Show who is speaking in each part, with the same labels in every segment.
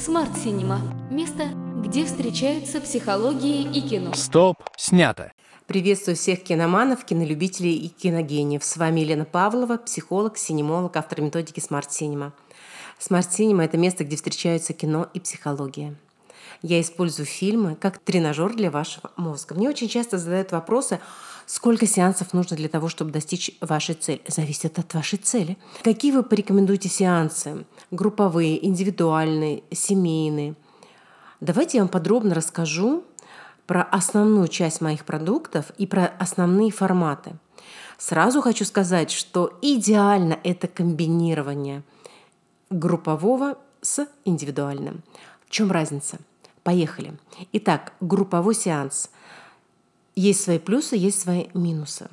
Speaker 1: Смарт Синема – место, где встречаются психологии и кино.
Speaker 2: Стоп, снято.
Speaker 3: Приветствую всех киноманов, кинолюбителей и киногениев. С вами Елена Павлова, психолог, синемолог, автор методики Smart Cinema. Smart Cinema – это место, где встречаются кино и психология. Я использую фильмы как тренажер для вашего мозга. Мне очень часто задают вопросы, сколько сеансов нужно для того, чтобы достичь вашей цели. Зависит от вашей цели. Какие вы порекомендуете сеансы? Групповые, индивидуальные, семейные? Давайте я вам подробно расскажу про основную часть моих продуктов и про основные форматы. Сразу хочу сказать, что идеально это комбинирование группового с индивидуальным. В чем разница? Поехали. Итак, групповой сеанс. Есть свои плюсы, есть свои минусы.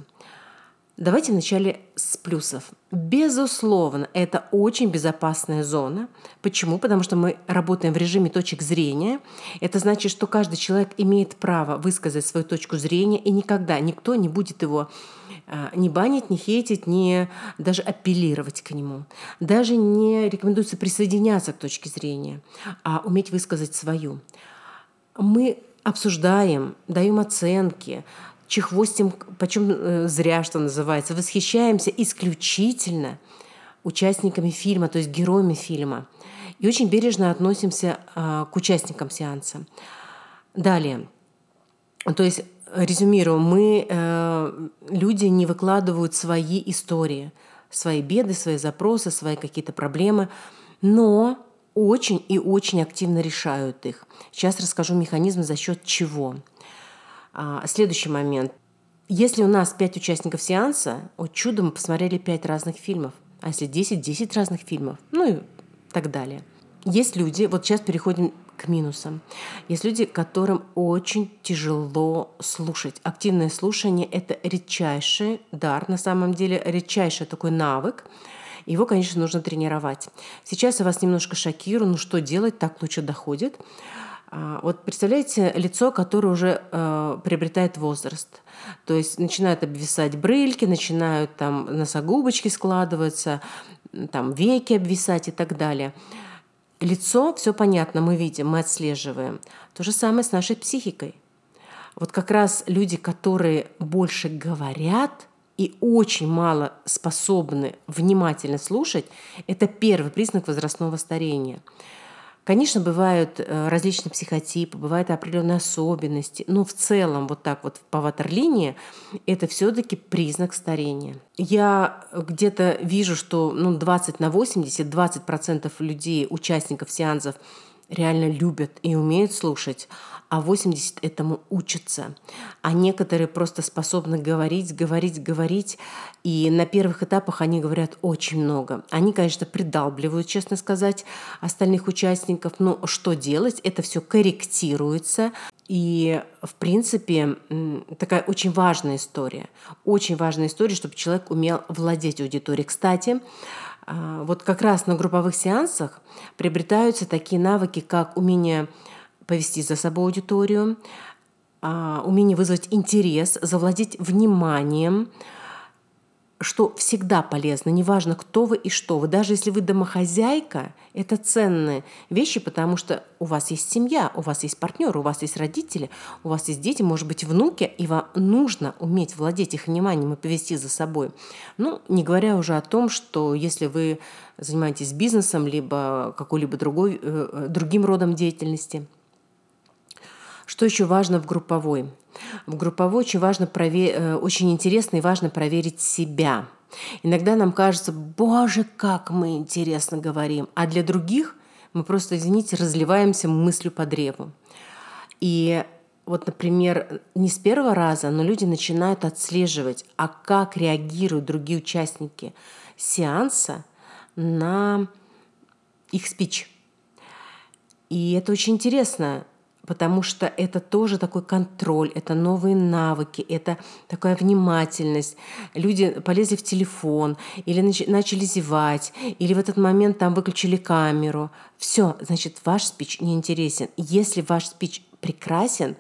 Speaker 3: Давайте вначале с плюсов. Безусловно, это очень безопасная зона. Почему? Потому что мы работаем в режиме точек зрения. Это значит, что каждый человек имеет право высказать свою точку зрения, и никогда никто не будет его не банить, не хейтить, не даже апеллировать к нему. Даже не рекомендуется присоединяться к точке зрения, а уметь высказать свою. Мы обсуждаем, даем оценки, чехвостим, почем э, зря, что называется, восхищаемся исключительно участниками фильма, то есть героями фильма. И очень бережно относимся а, к участникам сеанса. Далее. То есть, резюмирую, мы, э, люди не выкладывают свои истории, свои беды, свои запросы, свои какие-то проблемы, но очень и очень активно решают их. Сейчас расскажу механизм, за счет чего. А, следующий момент. Если у нас 5 участников сеанса, о чудо мы посмотрели 5 разных фильмов. А если 10, 10 разных фильмов. Ну и так далее. Есть люди, вот сейчас переходим к минусам. Есть люди, которым очень тяжело слушать. Активное слушание – это редчайший дар, на самом деле редчайший такой навык. Его, конечно, нужно тренировать. Сейчас я вас немножко шокирую, ну что делать, так лучше доходит. А, вот представляете лицо, которое уже э, приобретает возраст. То есть начинают обвисать брыльки, начинают там носогубочки складываться, там веки обвисать и так далее. Лицо, все понятно, мы видим, мы отслеживаем. То же самое с нашей психикой. Вот как раз люди, которые больше говорят и очень мало способны внимательно слушать, это первый признак возрастного старения. Конечно, бывают э, различные психотипы, бывают определенные особенности, но в целом вот так вот по ватерлинии это все-таки признак старения. Я где-то вижу, что ну, 20 на 80, 20% людей, участников сеансов реально любят и умеют слушать, а 80 этому учатся. А некоторые просто способны говорить, говорить, говорить, и на первых этапах они говорят очень много. Они, конечно, придалбливают, честно сказать, остальных участников, но что делать? Это все корректируется, и, в принципе, такая очень важная история. Очень важная история, чтобы человек умел владеть аудиторией. Кстати, вот как раз на групповых сеансах приобретаются такие навыки, как умение повести за собой аудиторию, а, умение вызвать интерес, завладеть вниманием, что всегда полезно, неважно, кто вы и что вы. Даже если вы домохозяйка, это ценные вещи, потому что у вас есть семья, у вас есть партнер, у вас есть родители, у вас есть дети, может быть, внуки, и вам нужно уметь владеть их вниманием и повести за собой. Ну, не говоря уже о том, что если вы занимаетесь бизнесом, либо какой-либо другой, э, э другим родом деятельности – что еще важно в групповой? В групповой очень важно провер... Э, очень интересно и важно проверить себя. Иногда нам кажется, боже, как мы интересно говорим, а для других мы просто, извините, разливаемся мыслью по древу. И вот, например, не с первого раза, но люди начинают отслеживать, а как реагируют другие участники сеанса на их спич. И это очень интересно потому что это тоже такой контроль, это новые навыки, это такая внимательность. Люди полезли в телефон или начали зевать, или в этот момент там выключили камеру. Все, значит, ваш спич неинтересен. Если ваш спич прекрасен,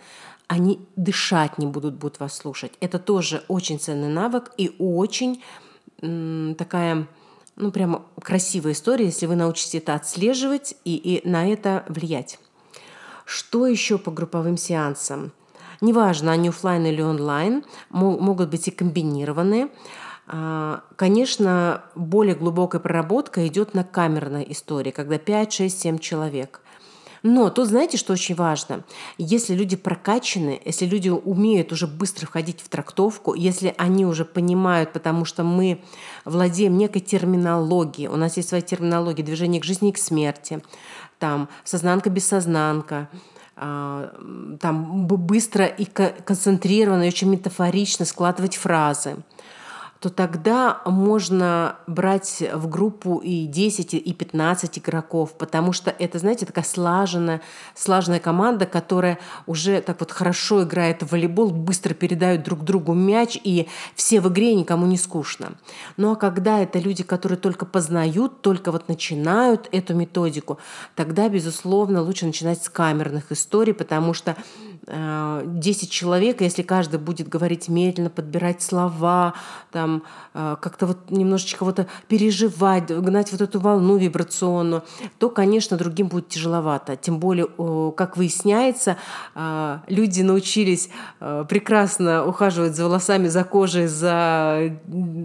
Speaker 3: они дышать не будут, будут вас слушать. Это тоже очень ценный навык и очень такая ну, прямо красивая история, если вы научитесь это отслеживать и, и на это влиять. Что еще по групповым сеансам? Неважно, они офлайн или онлайн, могут быть и комбинированные. А, конечно, более глубокая проработка идет на камерной истории, когда 5, 6, 7 человек. Но тут знаете, что очень важно? Если люди прокачаны, если люди умеют уже быстро входить в трактовку, если они уже понимают, потому что мы владеем некой терминологией, у нас есть своя терминология движения к жизни и к смерти, там сознанка-бессознанка, а, там быстро и концентрированно, и очень метафорично складывать фразы – то тогда можно брать в группу и 10, и 15 игроков, потому что это, знаете, такая слаженная, слаженная команда, которая уже так вот хорошо играет в волейбол, быстро передают друг другу мяч, и все в игре никому не скучно. Ну а когда это люди, которые только познают, только вот начинают эту методику, тогда, безусловно, лучше начинать с камерных историй, потому что 10 э, человек, если каждый будет говорить медленно, подбирать слова, там, э, как-то вот немножечко вот переживать, гнать вот эту волну вибрационную, то, конечно, другим будет тяжеловато. Тем более, как выясняется, э, люди научились прекрасно ухаживать за волосами, за кожей, за,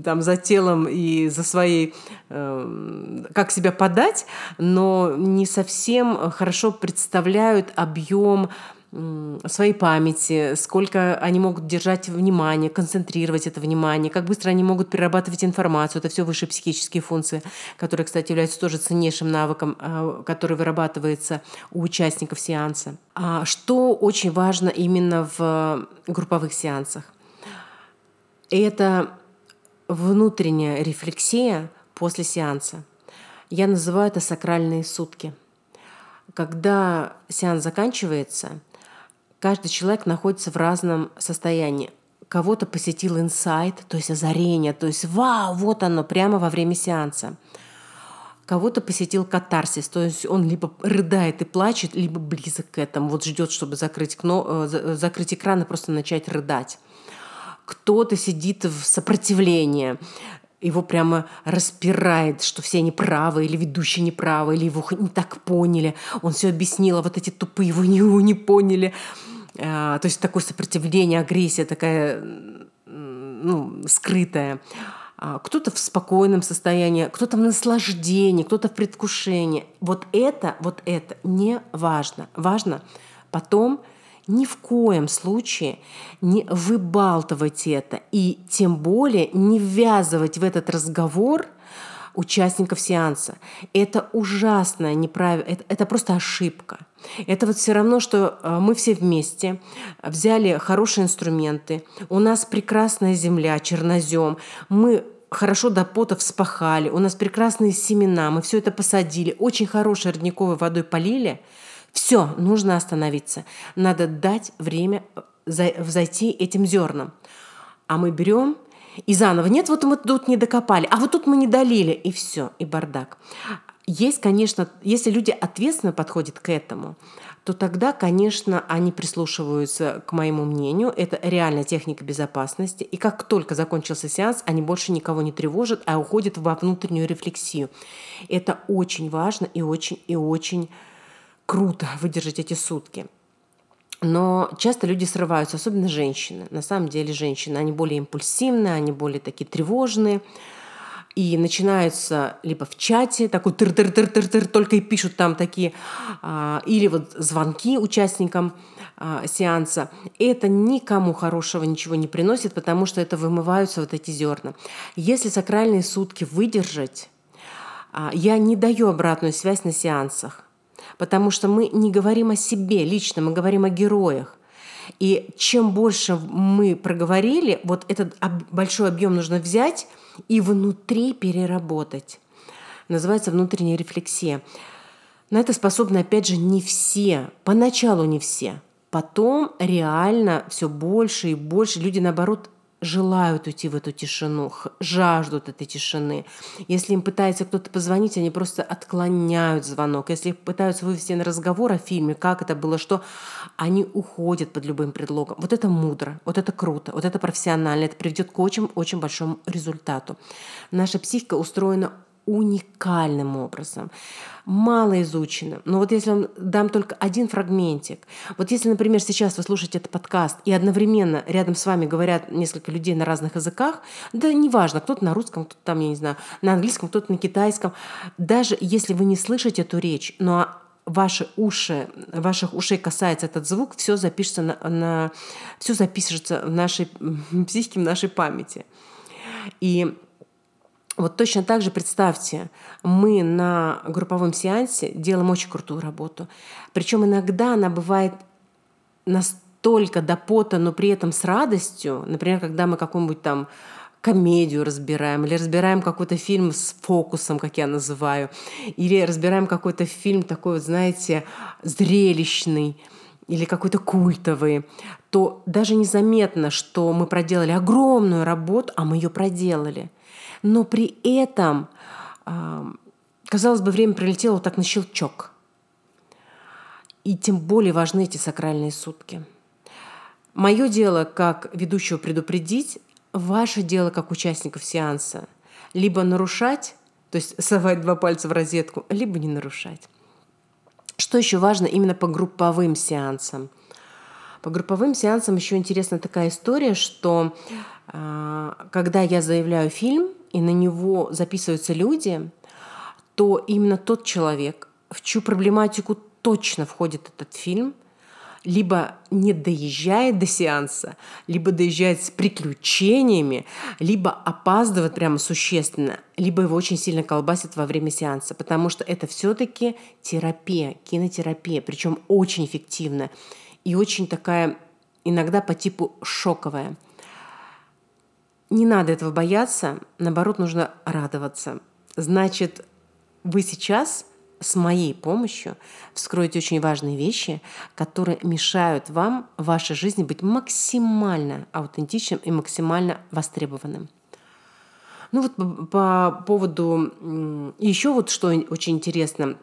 Speaker 3: там, за телом и за своей, как себя подать, но не совсем хорошо представляют объем своей памяти, сколько они могут держать внимание, концентрировать это внимание, как быстро они могут перерабатывать информацию. Это все высшие психические функции, которые, кстати, являются тоже ценнейшим навыком, а, который вырабатывается у участников сеанса. А что очень важно именно в групповых сеансах? Это внутренняя рефлексия после сеанса. Я называю это сакральные сутки. Когда сеанс заканчивается – Каждый человек находится в разном состоянии. Кого-то посетил инсайт, то есть озарение, то есть вау, вот оно, прямо во время сеанса. Кого-то посетил катарсис, то есть он либо рыдает и плачет, либо близок к этому, вот ждет, чтобы закрыть, кно, э, закрыть экран и просто начать рыдать. Кто-то сидит в сопротивлении, его прямо распирает, что все неправы, или ведущие неправы, или его не так поняли. Он все объяснил, а вот эти тупые его не, не поняли. А, то есть такое сопротивление, агрессия такая ну, скрытая. А, кто-то в спокойном состоянии, кто-то в наслаждении, кто-то в предвкушении. Вот это, вот это не важно. Важно потом ни в коем случае не выбалтывать это и тем более не ввязывать в этот разговор – участников сеанса. Это ужасная неправильно, это, это просто ошибка. Это вот все равно, что э, мы все вместе взяли хорошие инструменты, у нас прекрасная земля, чернозем, мы хорошо до пота вспахали, у нас прекрасные семена, мы все это посадили, очень хорошей родниковой водой полили. Все, нужно остановиться. Надо дать время э, взойти этим зернам. А мы берем и заново. Нет, вот мы тут не докопали, а вот тут мы не долили, и все, и бардак. Есть, конечно, если люди ответственно подходят к этому, то тогда, конечно, они прислушиваются к моему мнению. Это реальная техника безопасности. И как только закончился сеанс, они больше никого не тревожат, а уходят во внутреннюю рефлексию. Это очень важно и очень и очень круто выдержать эти сутки. Но часто люди срываются, особенно женщины. На самом деле женщины, они более импульсивные, они более такие тревожные. И начинаются либо в чате, такой тыр-тыр-тыр-тыр-тыр, только и пишут там такие, а, или вот звонки участникам а, сеанса. Это никому хорошего ничего не приносит, потому что это вымываются вот эти зерна. Если сакральные сутки выдержать, а, я не даю обратную связь на сеансах потому что мы не говорим о себе лично, мы говорим о героях. И чем больше мы проговорили, вот этот большой объем нужно взять и внутри переработать. Называется внутренняя рефлексия. На это способны, опять же, не все. Поначалу не все. Потом реально все больше и больше люди, наоборот, желают уйти в эту тишину, жаждут этой тишины. Если им пытается кто-то позвонить, они просто отклоняют звонок. Если их пытаются вывести на разговор о фильме, как это было, что они уходят под любым предлогом. Вот это мудро, вот это круто, вот это профессионально, это приведет к очень-очень большому результату. Наша психика устроена уникальным образом, мало изучено. Но вот если вам дам только один фрагментик, вот если, например, сейчас вы слушаете этот подкаст, и одновременно рядом с вами говорят несколько людей на разных языках, да неважно, кто-то на русском, кто-то там, я не знаю, на английском, кто-то на китайском, даже если вы не слышите эту речь, но ваши уши, ваших ушей касается этот звук, все запишется на, на все запишется в нашей психике, в нашей памяти. И вот точно так же представьте, мы на групповом сеансе делаем очень крутую работу. Причем иногда она бывает настолько до пота, но при этом с радостью. Например, когда мы какую-нибудь там комедию разбираем, или разбираем какой-то фильм с фокусом, как я называю, или разбираем какой-то фильм такой, вот, знаете, зрелищный, или какой-то культовый, то даже незаметно, что мы проделали огромную работу, а мы ее проделали. Но при этом, казалось бы, время пролетело вот так на щелчок. И тем более важны эти сакральные сутки. Мое дело как ведущего предупредить, ваше дело как участников сеанса либо нарушать, то есть совать два пальца в розетку, либо не нарушать. Что еще важно именно по групповым сеансам? По групповым сеансам еще интересна такая история, что э, когда я заявляю фильм и на него записываются люди, то именно тот человек, в чью проблематику точно входит этот фильм, либо не доезжает до сеанса, либо доезжает с приключениями, либо опаздывает прямо существенно, либо его очень сильно колбасит во время сеанса, потому что это все-таки терапия, кинотерапия, причем очень эффективная и очень такая иногда по типу шоковая. Не надо этого бояться, наоборот, нужно радоваться. Значит, вы сейчас – с моей помощью вскроете очень важные вещи, которые мешают вам в вашей жизни быть максимально аутентичным и максимально востребованным. Ну вот по, по поводу... Еще вот что очень интересно,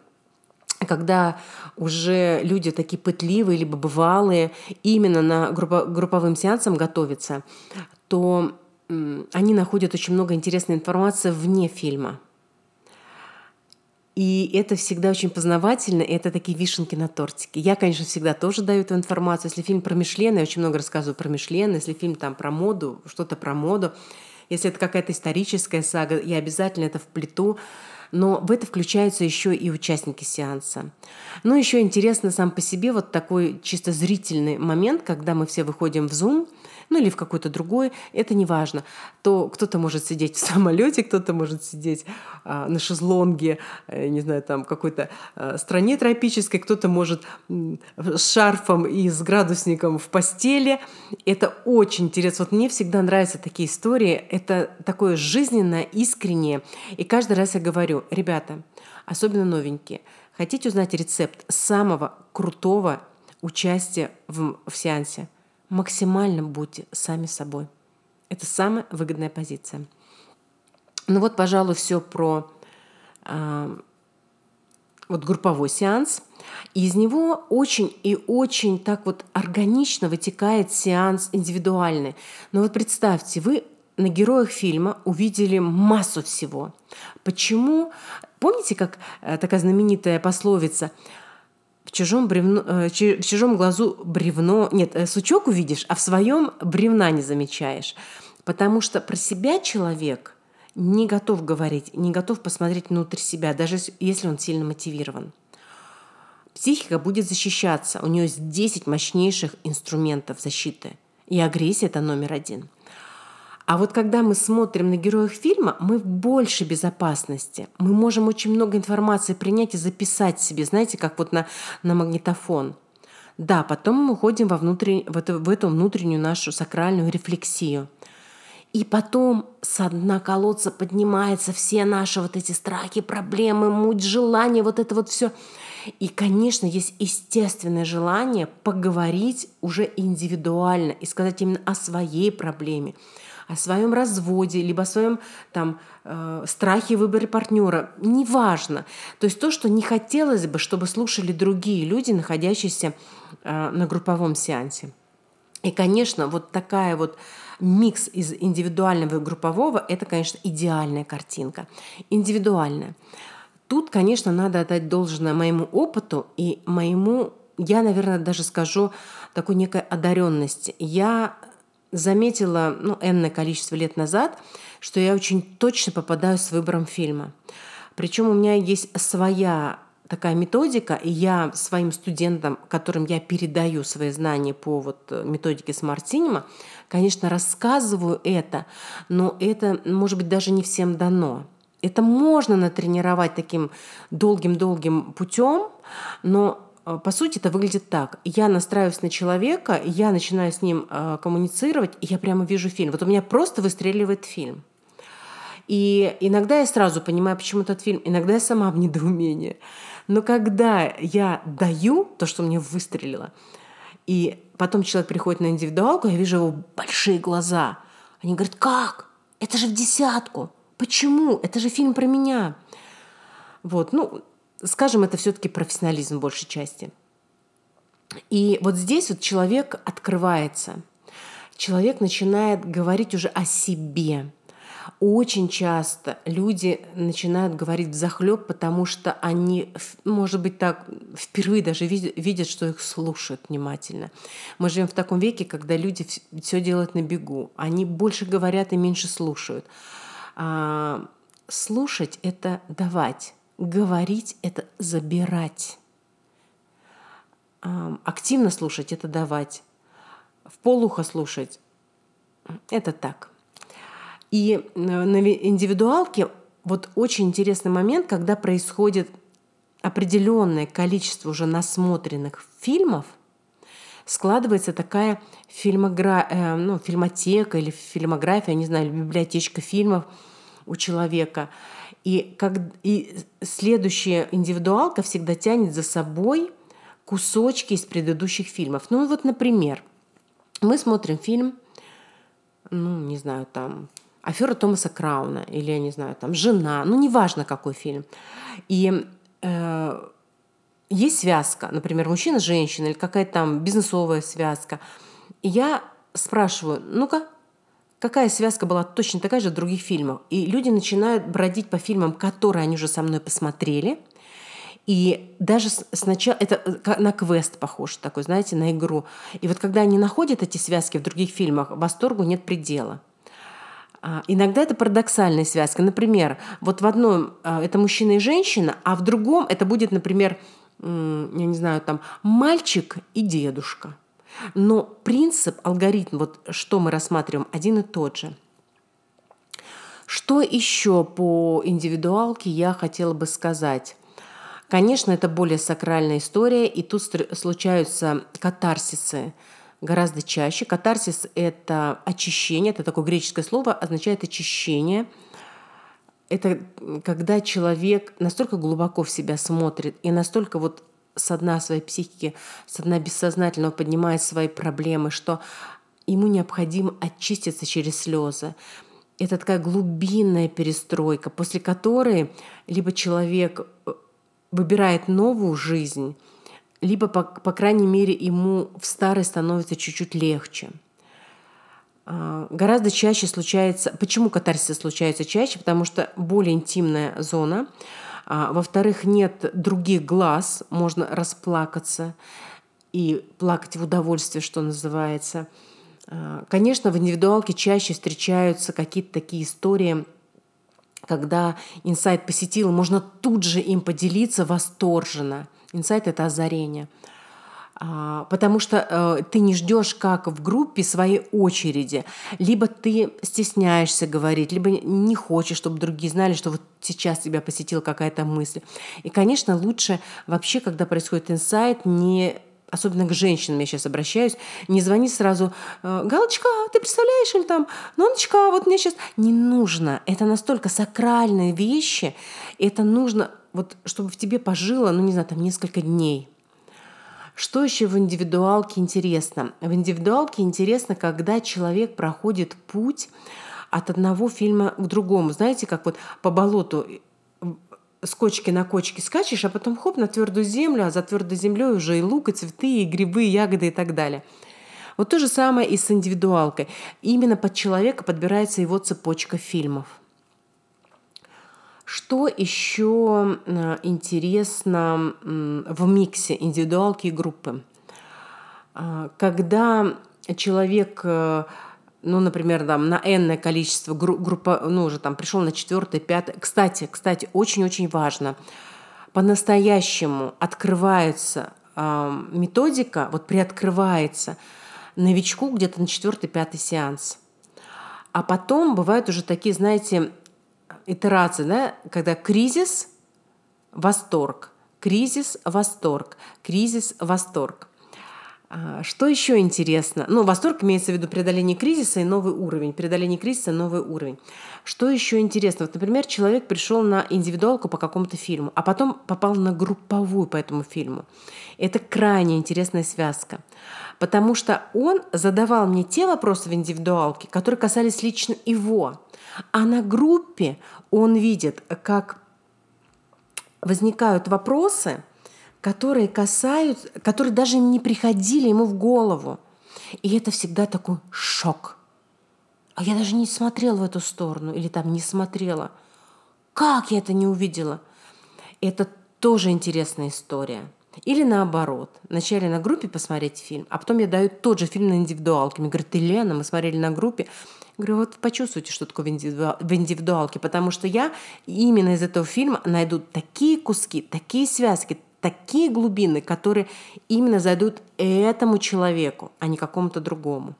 Speaker 3: когда уже люди такие пытливые, либо бывалые, именно на группо, групповым сеансам готовятся, то они находят очень много интересной информации вне фильма – и это всегда очень познавательно, и это такие вишенки на тортике. Я, конечно, всегда тоже даю эту информацию. Если фильм про Мишлен, я очень много рассказываю про Мишлен. Если фильм там про моду, что-то про моду. Если это какая-то историческая сага, я обязательно это вплету. Но в это включаются еще и участники сеанса. Ну, еще интересно сам по себе вот такой чисто зрительный момент, когда мы все выходим в Zoom – ну или в какой-то другой, это не важно, то кто-то может сидеть в самолете, кто-то может сидеть а, на шезлонге, э, не знаю, там какой-то а, стране тропической, кто-то может с шарфом и с градусником в постели. Это очень интересно. Вот мне всегда нравятся такие истории. Это такое жизненное, искреннее. И каждый раз я говорю, ребята, особенно новенькие, хотите узнать рецепт самого крутого участия в, в сеансе – максимально будьте сами собой. Это самая выгодная позиция. Ну вот, пожалуй, все про э, вот групповой сеанс. Из него очень и очень так вот органично вытекает сеанс индивидуальный. Но вот представьте, вы на героях фильма увидели массу всего. Почему? Помните, как э, такая знаменитая пословица в чужом, бревно, э, в чужом глазу бревно... Нет, э, сучок увидишь, а в своем бревна не замечаешь. Потому что про себя человек не готов говорить, не готов посмотреть внутрь себя, даже если он сильно мотивирован. Психика будет защищаться. У нее есть 10 мощнейших инструментов защиты. И агрессия – это номер один – а вот когда мы смотрим на героев фильма, мы в большей безопасности. Мы можем очень много информации принять и записать себе, знаете, как вот на, на магнитофон. Да, потом мы уходим во внутрен... в, эту, в эту внутреннюю нашу сакральную рефлексию. И потом с дна колодца поднимаются все наши вот эти страхи, проблемы, муть, желания, вот это вот все. И, конечно, есть естественное желание поговорить уже индивидуально и сказать именно о своей проблеме, о своем разводе, либо о своем там, э, страхе выбора партнера. Неважно. То есть то, что не хотелось бы, чтобы слушали другие люди, находящиеся э, на групповом сеансе. И, конечно, вот такая вот микс из индивидуального и группового – это, конечно, идеальная картинка. Индивидуальная. Тут, конечно, надо отдать должное моему опыту и моему, я, наверное, даже скажу, такой некой одаренности. Я заметила, ну, энное количество лет назад, что я очень точно попадаю с выбором фильма. Причем у меня есть своя такая методика, и я своим студентам, которым я передаю свои знания по вот методике Smart Cinema, конечно, рассказываю это, но это, может быть, даже не всем дано. Это можно натренировать таким долгим-долгим путем, но по сути, это выглядит так. Я настраиваюсь на человека, я начинаю с ним э, коммуницировать, и я прямо вижу фильм. Вот у меня просто выстреливает фильм. И иногда я сразу понимаю, почему этот фильм, иногда я сама в недоумении. Но когда я даю то, что мне выстрелило, и потом человек приходит на индивидуалку, я вижу его большие глаза. Они говорят, как? Это же в десятку. Почему? Это же фильм про меня. Вот, ну, скажем, это все-таки профессионализм в большей части. И вот здесь вот человек открывается. Человек начинает говорить уже о себе. Очень часто люди начинают говорить в захлеб, потому что они, может быть, так впервые даже видят, что их слушают внимательно. Мы живем в таком веке, когда люди все делают на бегу. Они больше говорят и меньше слушают. А, слушать – это давать. Говорить – это забирать. Активно слушать – это давать. В полухо слушать – это так – и на индивидуалке вот очень интересный момент, когда происходит определенное количество уже насмотренных фильмов, складывается такая фильмогра... э, ну, фильмотека или фильмография, не знаю, библиотечка фильмов у человека. И, как... и следующая индивидуалка всегда тянет за собой кусочки из предыдущих фильмов. Ну вот, например, мы смотрим фильм, ну, не знаю, там, афера Томаса Крауна или, я не знаю, там, жена, ну, неважно, какой фильм. И э, есть связка, например, мужчина-женщина или какая-то там бизнесовая связка. И я спрашиваю, ну-ка, какая связка была точно такая же в других фильмах. И люди начинают бродить по фильмам, которые они уже со мной посмотрели. И даже сначала это э, на квест похож такой, знаете, на игру. И вот когда они находят эти связки в других фильмах, восторгу нет предела. А, иногда это парадоксальная связка. Например, вот в одном а, это мужчина и женщина, а в другом это будет, например, я не знаю, там мальчик и дедушка. Но принцип, алгоритм, вот что мы рассматриваем, один и тот же. Что еще по индивидуалке я хотела бы сказать? Конечно, это более сакральная история, и тут случаются катарсисы гораздо чаще. Катарсис – это очищение, это такое греческое слово, означает очищение. Это когда человек настолько глубоко в себя смотрит и настолько вот с дна своей психики, с дна бессознательного поднимает свои проблемы, что ему необходимо очиститься через слезы. Это такая глубинная перестройка, после которой либо человек э, выбирает новую жизнь – либо, по, по крайней мере, ему в старой становится чуть-чуть легче. А, гораздо чаще случается... Почему катарсис случается чаще? Потому что более интимная зона. А, во-вторых, нет других глаз, можно расплакаться и плакать в удовольствие, что называется. А, конечно, в индивидуалке чаще встречаются какие-то такие истории, когда инсайт посетил, можно тут же им поделиться восторженно – Инсайт – это озарение. А, потому что э, ты не ждешь, как в группе, своей очереди. Либо ты стесняешься говорить, либо не хочешь, чтобы другие знали, что вот сейчас тебя посетила какая-то мысль. И, конечно, лучше вообще, когда происходит инсайт, не особенно к женщинам я сейчас обращаюсь, не звони сразу, «Э, Галочка, ты представляешь, или там, Ноночка, вот мне сейчас... Не нужно. Это настолько сакральные вещи. Это нужно вот чтобы в тебе пожило, ну не знаю, там несколько дней. Что еще в индивидуалке интересно? В индивидуалке интересно, когда человек проходит путь от одного фильма к другому. Знаете, как вот по болоту с кочки на кочке скачешь, а потом хоп на твердую землю, а за твердой землей уже и лук, и цветы, и грибы, и ягоды и так далее. Вот то же самое и с индивидуалкой. Именно под человека подбирается его цепочка фильмов. Что еще э, интересно в миксе индивидуалки и группы? А, когда человек э, ну, например, там, на энное количество группа, ну, уже там пришел на четвертое, пятое. Кстати, кстати, очень-очень важно, по-настоящему открывается э, методика, вот приоткрывается новичку где-то на четвертый, пятый сеанс. А потом бывают уже такие, знаете, итерации, да, когда кризис, восторг, кризис, восторг, кризис, восторг. А, что еще интересно? Ну, восторг имеется в виду преодоление кризиса и новый уровень. Преодоление кризиса – новый уровень. Что еще интересно? Вот, например, человек пришел на индивидуалку по какому-то фильму, а потом попал на групповую по этому фильму. Это крайне интересная связка. Потому что он задавал мне те вопросы в индивидуалке, которые касались лично его. А на группе он видит, как возникают вопросы – которые касаются, которые даже не приходили ему в голову. И это всегда такой шок. А я даже не смотрела в эту сторону или там не смотрела. Как я это не увидела? Это тоже интересная история. Или наоборот, вначале на группе посмотреть фильм, а потом я даю тот же фильм на индивидуалке. Мне говорят, Елена, мы смотрели на группе. Я говорю, вот почувствуйте, что такое в индивидуалке, потому что я именно из этого фильма найду такие куски, такие связки, такие глубины, которые именно зайдут этому человеку, а не какому-то другому.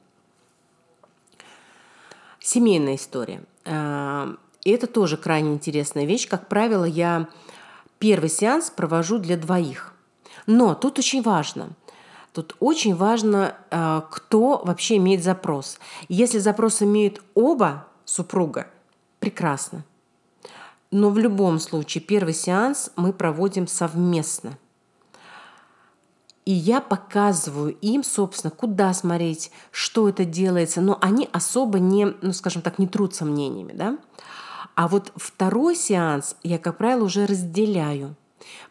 Speaker 3: Семейная история. А, это тоже крайне интересная вещь. Как правило, я первый сеанс провожу для двоих. Но тут очень важно. Тут очень важно, а, кто вообще имеет запрос. Если запрос имеют оба супруга, прекрасно. Но в любом случае первый сеанс мы проводим совместно. И я показываю им, собственно, куда смотреть, что это делается, но они особо не, ну, скажем так, не трутся мнениями, да. А вот второй сеанс я, как правило, уже разделяю.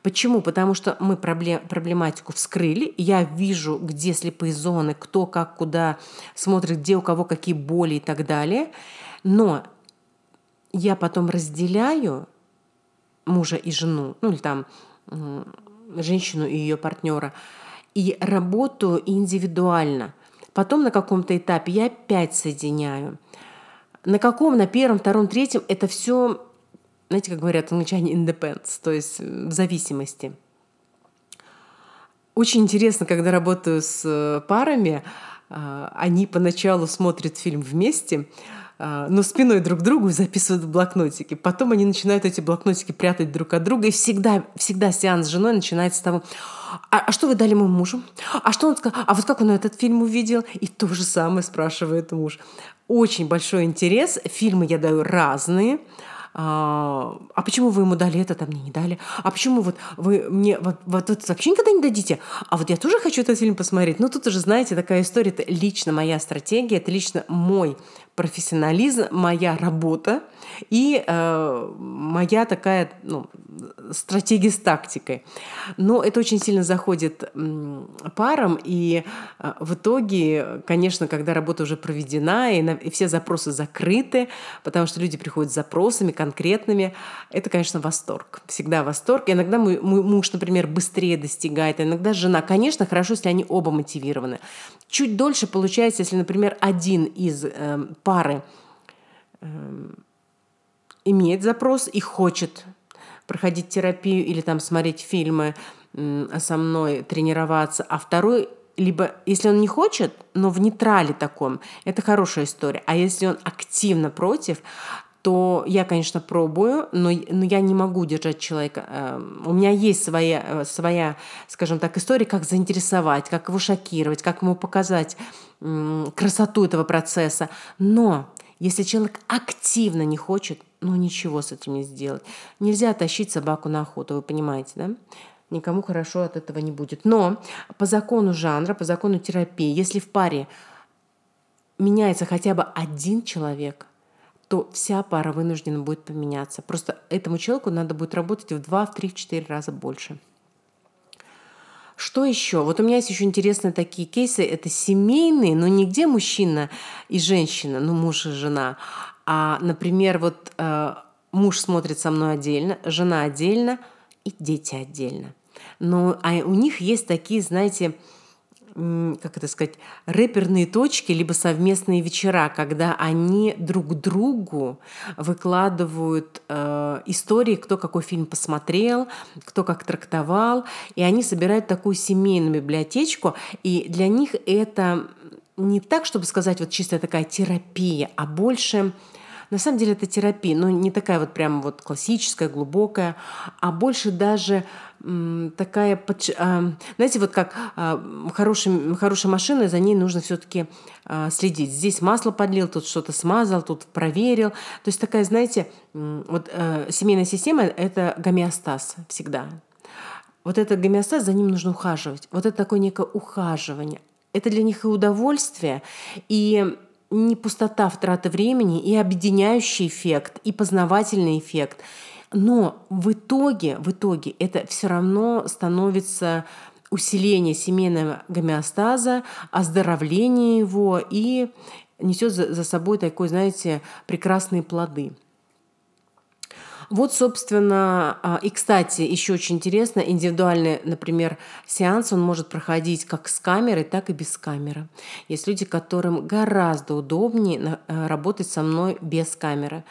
Speaker 3: Почему? Потому что мы проблематику вскрыли, я вижу, где слепые зоны, кто как куда смотрит, где у кого какие боли и так далее. Но я потом разделяю мужа и жену, ну или там женщину и ее партнера, и работаю индивидуально. Потом на каком-то этапе я опять соединяю. На каком, на первом, втором, третьем, это все, знаете, как говорят англичане, independence, то есть в зависимости. Очень интересно, когда работаю с э, парами, а, они поначалу смотрят фильм вместе, а, но спиной друг к другу записывают в блокнотики. Потом они начинают эти блокнотики прятать друг от друга, и всегда, всегда сеанс с женой начинается с того, а, а что вы дали моему мужу? А что он сказал? А вот как он этот фильм увидел? И то же самое спрашивает муж. Очень большой интерес. Фильмы я даю разные а, а почему вы ему дали это, там мне не дали? А почему вот вы мне вот, вот, вот вообще никогда не дадите? А вот я тоже хочу этот фильм посмотреть. Ну, тут уже, знаете, такая история, это лично моя стратегия, это лично мой профессионализм, моя работа и э, моя такая ну, стратегия с тактикой. Но это очень сильно заходит парам, и э, в итоге, конечно, когда работа уже проведена, и, на, и все запросы закрыты, потому что люди приходят с запросами конкретными, это, конечно, восторг. Всегда восторг. И иногда мой, мой муж, например, быстрее достигает, а иногда жена. Конечно, хорошо, если они оба мотивированы. Чуть дольше получается, если, например, один из э, пары э, имеет запрос и хочет проходить терапию или там смотреть фильмы со мной, тренироваться, а второй либо если он не хочет, но в нейтрале таком, это хорошая история. А если он активно против, то я, конечно, пробую, но, но я не могу держать человека. Эм, у меня есть своя, э, своя, скажем так, история, как заинтересовать, как его шокировать, как ему показать красоту этого процесса. Но если человек активно не хочет, ну ничего с этим не сделать. Нельзя тащить собаку на охоту, вы понимаете, да? Никому хорошо от этого не будет. Но по закону жанра, по закону терапии, если в паре меняется хотя бы один человек, то вся пара вынуждена будет поменяться. Просто этому человеку надо будет работать в 2, в 3, в 4 раза больше. Что еще? Вот у меня есть еще интересные такие кейсы. Это семейные, но не где мужчина и женщина, ну муж и жена, а, например, вот э, муж смотрит со мной отдельно, жена отдельно и дети отдельно. Но а у них есть такие, знаете, как это сказать, рэперные точки, либо совместные вечера, когда они друг другу выкладывают э, истории, кто какой фильм посмотрел, кто как трактовал, и они собирают такую семейную библиотечку, и для них это не так, чтобы сказать, вот чисто такая терапия, а больше на самом деле это терапия, но не такая вот прям вот классическая, глубокая, а больше даже такая, а, знаете, вот как а, хорошая, хорошая машина, за ней нужно все-таки а, следить. Здесь масло подлил, тут что-то смазал, тут проверил. То есть такая, знаете, вот э, семейная система – это гомеостаз всегда. Вот это гомеостаз, за ним нужно ухаживать. Вот это такое некое ухаживание. Это для них и удовольствие, и не пустота втраты времени, и объединяющий эффект, и познавательный эффект. Но в итоге, в итоге это все равно становится усиление семейного гомеостаза, оздоровление его и несет за собой такой, знаете, прекрасные плоды. Вот, собственно, а, и, кстати, еще очень интересно, индивидуальный, например, сеанс, он может проходить как с камерой, так и без камеры. Есть люди, которым гораздо удобнее э, работать со мной без камеры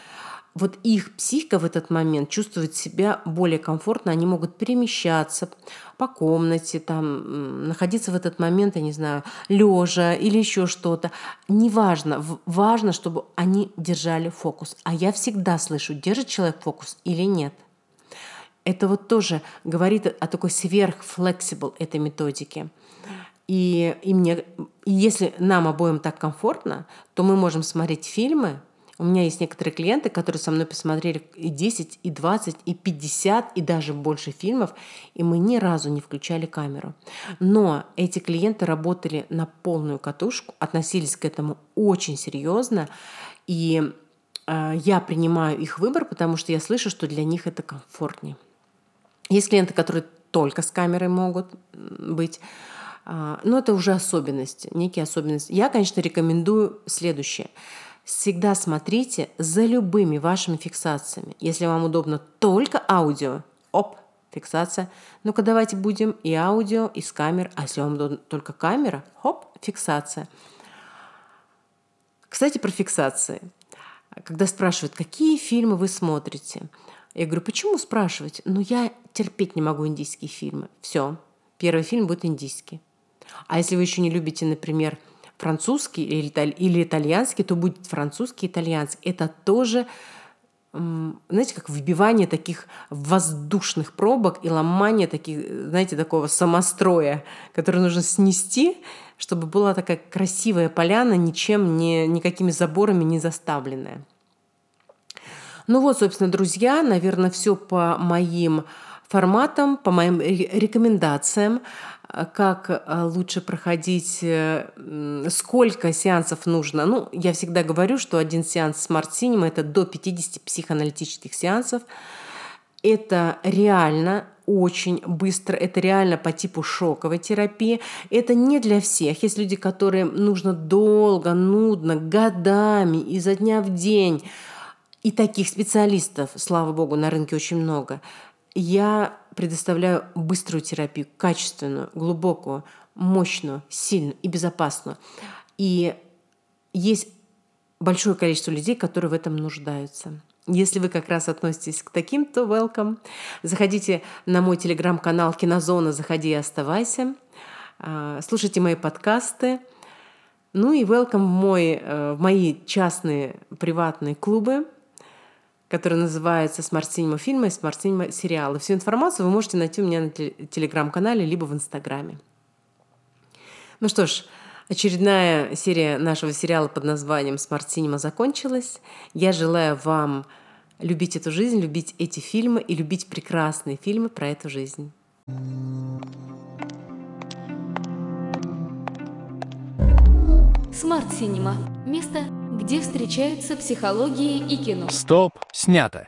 Speaker 3: вот их психика в этот момент чувствует себя более комфортно, они могут перемещаться по комнате, там, находиться в этот момент, я не знаю, лежа или еще что-то. Неважно, важно, чтобы они держали фокус. А я всегда слышу, держит человек фокус или нет. Это вот тоже говорит о такой сверхфлексибл этой методике. И, и, мне, и если нам обоим так комфортно, то мы можем смотреть фильмы, у меня есть некоторые клиенты, которые со мной посмотрели и 10, и 20, и 50, и даже больше фильмов, и мы ни разу не включали камеру. Но эти клиенты работали на полную катушку, относились к этому очень серьезно, и э, я принимаю их выбор, потому что я слышу, что для них это комфортнее. Есть клиенты, которые только с камерой могут быть, э, но это уже особенности, некие особенности. Я, конечно, рекомендую следующее – Всегда смотрите за любыми вашими фиксациями. Если вам удобно только аудио, оп, фиксация. Ну-ка давайте будем и аудио, и с камер. А если вам удобно только камера, хоп, фиксация. Кстати, про фиксации. Когда спрашивают, какие фильмы вы смотрите, я говорю, почему спрашивать? Ну, я терпеть не могу индийские фильмы. Все, первый фильм будет индийский. А если вы еще не любите, например, французский или, итальянский, то будет французский, итальянский. Это тоже знаете, как выбивание таких воздушных пробок и ломание таких, знаете, такого самостроя, который нужно снести, чтобы была такая красивая поляна, ничем, не, никакими заборами не заставленная. Ну вот, собственно, друзья, наверное, все по моим форматам, по моим рекомендациям. А как а, лучше проходить, э, сколько сеансов нужно. Ну, я всегда говорю, что один сеанс Cinema – это до 50 психоаналитических сеансов. Это реально очень быстро, это реально по типу шоковой терапии. Это не для всех. Есть люди, которым нужно долго, нудно, годами, изо дня в день. И таких специалистов, слава богу, на рынке очень много. Я предоставляю быструю терапию, качественную, глубокую, мощную, сильную и безопасную. И есть большое количество людей, которые в этом нуждаются. Если вы как раз относитесь к таким, то welcome. Заходите на мой телеграм-канал Кинозона, заходи и оставайся. А, слушайте мои подкасты. Ну и welcome в, мой, э, в мои частные приватные клубы – который называется «Smart Cinema фильмы» и «Smart Cinema сериалы». Всю информацию вы можете найти у меня на телеграм-канале либо в Инстаграме. Ну что ж, очередная серия нашего сериала под названием «Smart Cinema» закончилась. Я желаю вам любить эту жизнь, любить эти фильмы и любить прекрасные фильмы про эту жизнь.
Speaker 1: Смарт Синема. Место, где встречаются психология и кино.
Speaker 2: Стоп, снято.